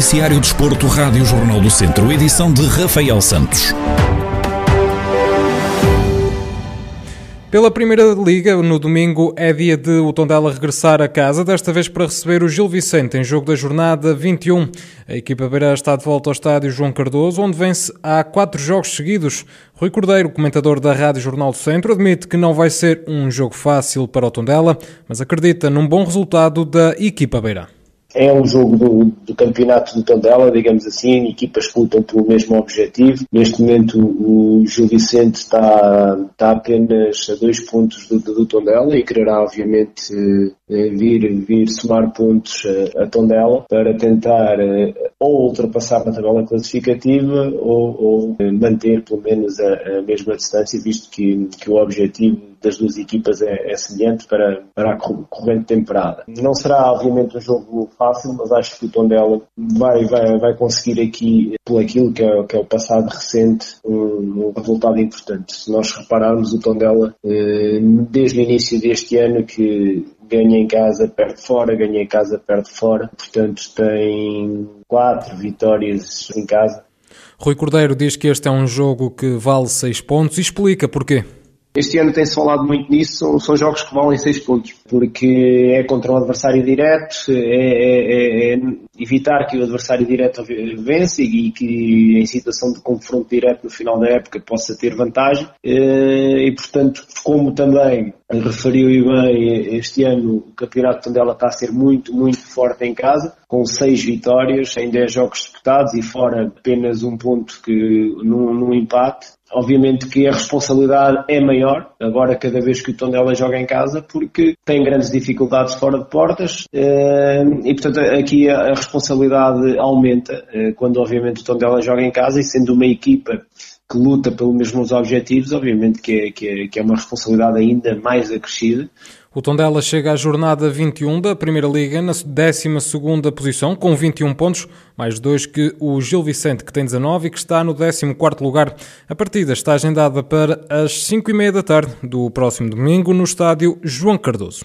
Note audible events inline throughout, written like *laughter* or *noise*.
Noticiário Desporto, Rádio Jornal do Centro, edição de Rafael Santos. Pela Primeira Liga, no domingo é dia de o Tondela regressar a casa, desta vez para receber o Gil Vicente em jogo da jornada 21. A equipa beira está de volta ao estádio João Cardoso, onde vence há quatro jogos seguidos. Rui Cordeiro, comentador da Rádio Jornal do Centro, admite que não vai ser um jogo fácil para o Tondela, mas acredita num bom resultado da equipa beira. É um jogo do, do campeonato do Tondela, digamos assim, equipas que lutam pelo mesmo objetivo. Neste momento o Gil Vicente está, está apenas a dois pontos do, do Tondela e quererá obviamente vir, vir somar pontos a, a Tondela para tentar eh, ou ultrapassar na tabela classificativa ou, ou manter pelo menos a, a, mesma distância, visto que, que o objetivo das duas equipas é, é semelhante para, para a corrente temporada. Não será obviamente um jogo fácil, mas acho que o Tondela vai, vai, vai conseguir aqui, por aquilo que é, que é o passado recente, um, um, resultado importante. Se nós repararmos, o Tondela, eh, desde o início deste ano, que ganha em casa, perde fora, ganha em casa, perde fora, portanto tem quatro vitórias em casa. Rui Cordeiro diz que este é um jogo que vale seis pontos e explica porquê. Este ano tem-se falado muito nisso, são, são, jogos que valem 6 pontos, porque é contra um adversário direto, é, é, é, é, evitar que o adversário direto vence e que em situação de confronto direto no final da época possa ter vantagem. Eh, e portanto, como também referiu e bem, este ano o Campeonato de Tondela está a ser muito, muito forte em casa, com 6 vitórias em 10 jogos disputados e fora apenas um ponto que num, num empate. Obviamente que a responsabilidade é maior, agora cada vez que o Tondela joga em casa, porque tem grandes dificuldades fora de portas eh, e, portanto, aqui a responsabilidade aumenta eh, quando, obviamente, o Tondela joga em casa e sendo uma equipa que luta pelos mesmos objetivos, obviamente que é, que é, que é uma responsabilidade ainda mais acrescida. O Tondela chega à jornada 21 da Primeira Liga na 12ª posição, com 21 pontos, mais dois que o Gil Vicente, que tem 19 e que está no 14º lugar. A partida está agendada para as 5h30 da tarde do próximo domingo no estádio João Cardoso.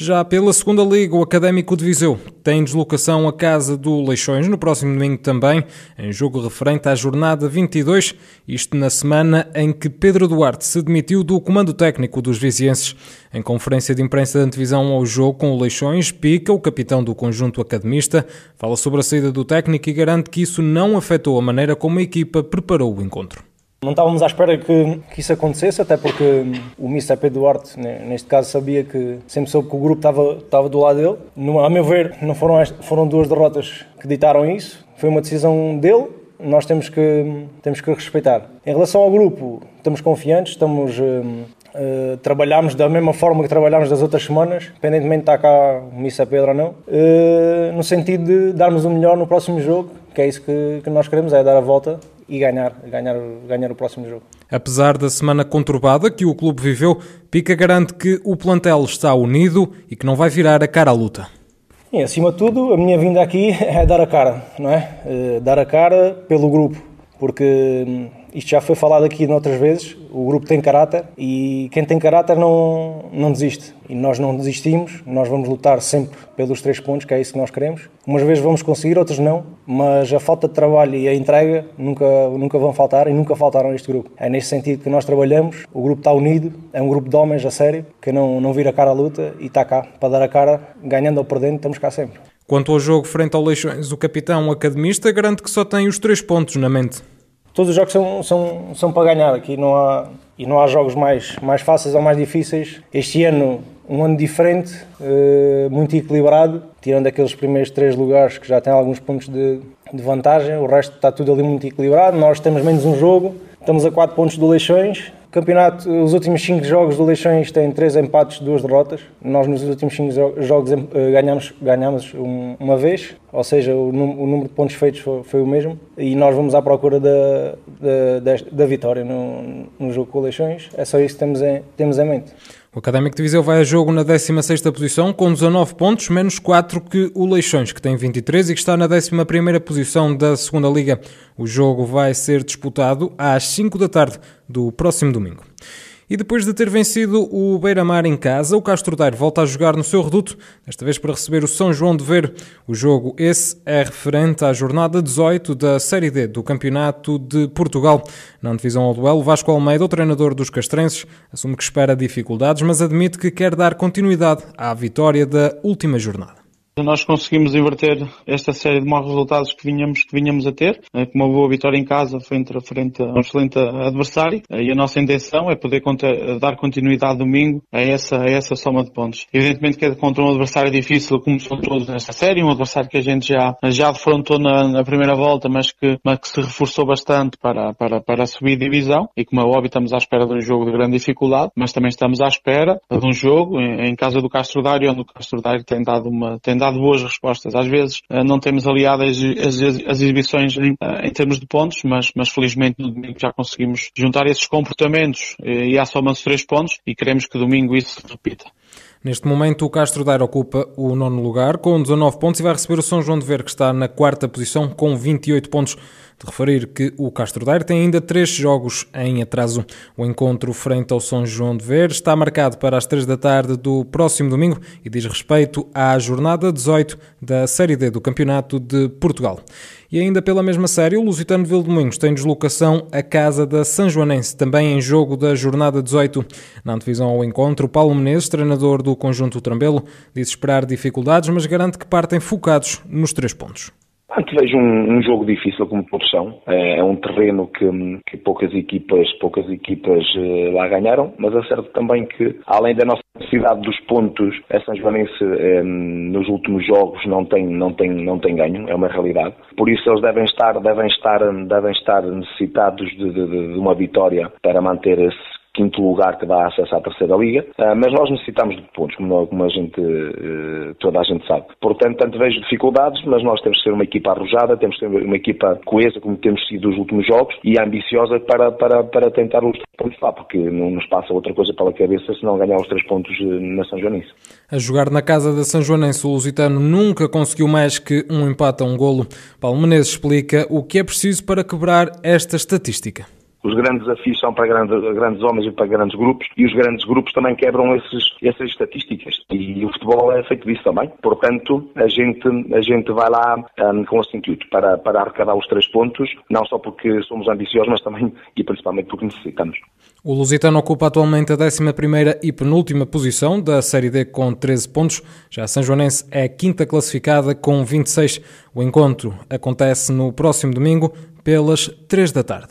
Já pela segunda Liga, o Académico de Viseu tem deslocação à casa do Leixões no próximo domingo também, em jogo referente à jornada 22, isto na semana em que Pedro Duarte se demitiu do comando técnico dos vizienses. Em conferência de imprensa de antevisão ao jogo com o Leixões, Pica, o capitão do conjunto academista, fala sobre a saída do técnico e garante que isso não afetou a maneira como a equipa preparou o encontro. Não estávamos à espera que, que isso acontecesse, até porque o Mr. Pedro Duarte, neste caso, sabia que sempre soube que o grupo estava, estava do lado dele. No, a meu ver, não foram, foram duas derrotas que ditaram isso, foi uma decisão dele. Nós temos que, temos que respeitar. Em relação ao grupo, estamos confiantes, estamos Uh, trabalhamos da mesma forma que trabalhámos das outras semanas, independentemente de estar cá o Missa Pedro ou não, uh, no sentido de darmos o melhor no próximo jogo, que é isso que, que nós queremos, é dar a volta e ganhar, ganhar, ganhar o próximo jogo. Apesar da semana conturbada que o clube viveu, Pica garante que o plantel está unido e que não vai virar a cara à luta. E, acima de tudo, a minha vinda aqui *laughs* é dar a cara, não é? é dar a cara pelo grupo, porque hum, isto já foi falado aqui noutras vezes, o grupo tem caráter e quem tem caráter não, não desiste. E nós não desistimos, nós vamos lutar sempre pelos três pontos, que é isso que nós queremos. Umas vezes vamos conseguir, outras não, mas a falta de trabalho e a entrega nunca, nunca vão faltar e nunca faltaram neste grupo. É nesse sentido que nós trabalhamos, o grupo está unido, é um grupo de homens a sério, que não, não vira a cara à luta e está cá para dar a cara, ganhando ou perdendo, estamos cá sempre. Quanto ao jogo frente ao Leixões, o capitão academista garante que só tem os três pontos na mente todos os jogos são, são, são para ganhar. Aqui não há, e não há jogos mais, mais fáceis ou mais difíceis. Este ano, um ano diferente, uh, muito equilibrado, tirando aqueles primeiros três lugares que já têm alguns pontos de, de vantagem. O resto está tudo ali muito equilibrado. Nós temos menos um jogo, estamos a 4 pontos do Leixões. Campeonato, os últimos 5 jogos do Leixões têm 3 empates, 2 derrotas. Nós nos últimos 5 jogos eh, ganhamos, ganhamos uma vez, ou seja, o, número de pontos feitos foi, foi, o mesmo. E nós vamos à procura da, da, da vitória no, no jogo com o Leixões. É só isso que temos em, temos em mente. O Académico de Viseu vai a jogo na 16ª posição com 19 pontos, menos 4 que o Leixões, que tem 23 e que está na 11ª posição da segunda Liga. O jogo vai ser disputado às 5 da tarde do próximo domingo. E depois de ter vencido o Beira-Mar em casa, o Castro Daire volta a jogar no seu reduto, desta vez para receber o São João de Ver. O jogo esse é referente à jornada 18 da Série D do Campeonato de Portugal. Na divisão ao duelo, Vasco Almeida, o treinador dos castrenses, assume que espera dificuldades, mas admite que quer dar continuidade à vitória da última jornada. Nós conseguimos inverter esta série de maus resultados que vinhamos, que vinhamos a ter, eh, com uma boa vitória em casa frente frente a um excelente adversário, eh, e a nossa intenção é poder dar continuidade domingo a essa, a essa soma de pontos. Evidentemente que é contra um adversário difícil, como são todos nesta série, um adversário que a gente já, já defrontou na, na primeira volta, mas que, mas que se reforçou bastante para, para, para subir divisão, e como é óbvio estamos à espera de um jogo de grande dificuldade, mas também estamos à espera de um jogo em, em casa do Castro Dário, onde o Castro Dário tem dado uma, tem dado dado boas respostas. Às vezes eh, não temos aliado as, as, as exibições em, eh, em, termos de pontos, mas, mas felizmente no domingo já conseguimos juntar esses comportamentos eh, e há soma-se três pontos e queremos que domingo isso se repita. Neste momento, o Castro Daire ocupa o nono lugar com 19 pontos e vai receber o São João de Ver, que está na quarta posição com 28 pontos. De referir que o Castro Daire tem ainda três jogos em atraso. O encontro frente ao São João de Ver está marcado para as três da tarde do próximo domingo e diz respeito à jornada 18 da Série D do Campeonato de Portugal. E ainda pela mesma série, o Lusitano Vildomingos tem deslocação à casa da São Joanense, também em jogo da jornada 18. Na antevisão ao encontro, Paulo Menezes, treinador do conjunto Trambelo, diz esperar dificuldades, mas garante que partem focados nos três pontos. Antevejo um, um jogo difícil como todos são. É, é um terreno que, que, poucas equipas, poucas equipas uh, lá ganharam, mas é certo também que, além da nossa necessidade dos pontos, a São Joanense eh, nos últimos jogos não tem, não, tem, não tem ganho, é uma realidade. Por isso eles devem estar, devem estar, devem estar necessitados de, de, de uma vitória para manter esse quinto lugar que dá acesso à terceira liga, ah, mas nós necessitamos de pontos, como, a gente, eh, toda a gente sabe. Portanto, tanto vejo dificuldades, mas nós temos que ser uma equipa arrojada, temos que ser uma equipa coesa, como temos sido nos últimos jogos, e ambiciosa para, para, para tentar os pontos lá, porque não nos passa outra coisa pela cabeça se não ganhar os três pontos eh, na São Joanense. A jogar na casa da São Joanense, o Lusitano nunca conseguiu mais que um empate a um golo. Paulo Menezes explica o que é preciso para quebrar esta estatística. Os grandes desafios são para grandes, grandes homens e para grandes grupos e os grandes grupos também quebram esses, essas estatísticas. E o futebol é feito disso também. Portanto, a gente, a gente vai lá um, com esse intuito para, para arrecadar os três pontos, não só porque somos ambiciosos, mas também e principalmente porque necessitamos. O Lusitano ocupa atualmente a 11 e penúltima posição da Série D com 13 pontos. Já a São Joanense é a quinta classificada com 26. O encontro acontece no próximo domingo pelas 3 da tarde.